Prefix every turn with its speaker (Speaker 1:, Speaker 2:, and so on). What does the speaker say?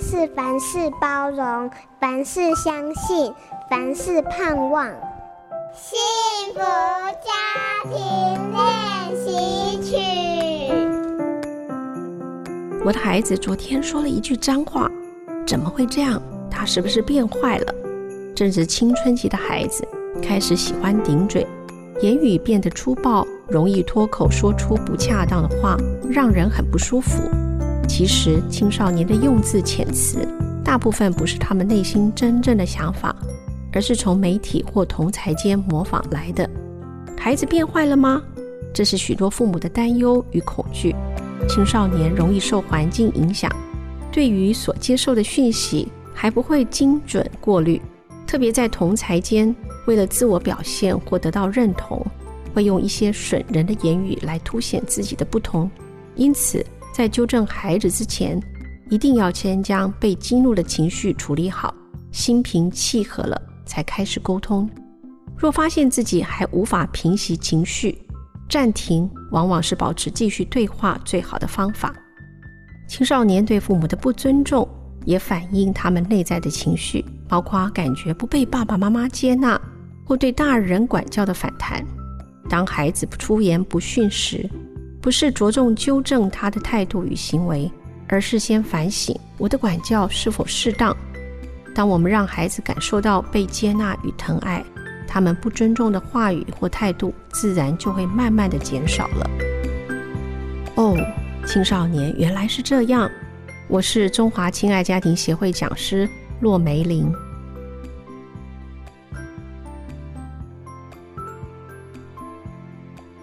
Speaker 1: 是凡事包容，凡事相信，凡事盼望。幸福家庭练习曲。
Speaker 2: 我的孩子昨天说了一句脏话，怎么会这样？他是不是变坏了？正值青春期的孩子开始喜欢顶嘴，言语变得粗暴，容易脱口说出不恰当的话，让人很不舒服。其实青少年的用字遣词，大部分不是他们内心真正的想法。而是从媒体或同才间模仿来的。孩子变坏了吗？这是许多父母的担忧与恐惧。青少年容易受环境影响，对于所接受的讯息还不会精准过滤，特别在同才间，为了自我表现或得到认同，会用一些损人的言语来凸显自己的不同。因此，在纠正孩子之前，一定要先将被激怒的情绪处理好，心平气和了。才开始沟通。若发现自己还无法平息情绪，暂停往往是保持继续对话最好的方法。青少年对父母的不尊重，也反映他们内在的情绪，包括感觉不被爸爸妈妈接纳，或对大人管教的反弹。当孩子出言不逊时，不是着重纠正他的态度与行为，而是先反省我的管教是否适当。当我们让孩子感受到被接纳与疼爱，他们不尊重的话语或态度，自然就会慢慢的减少了。哦，青少年原来是这样。我是中华亲爱家庭协会讲师骆梅玲。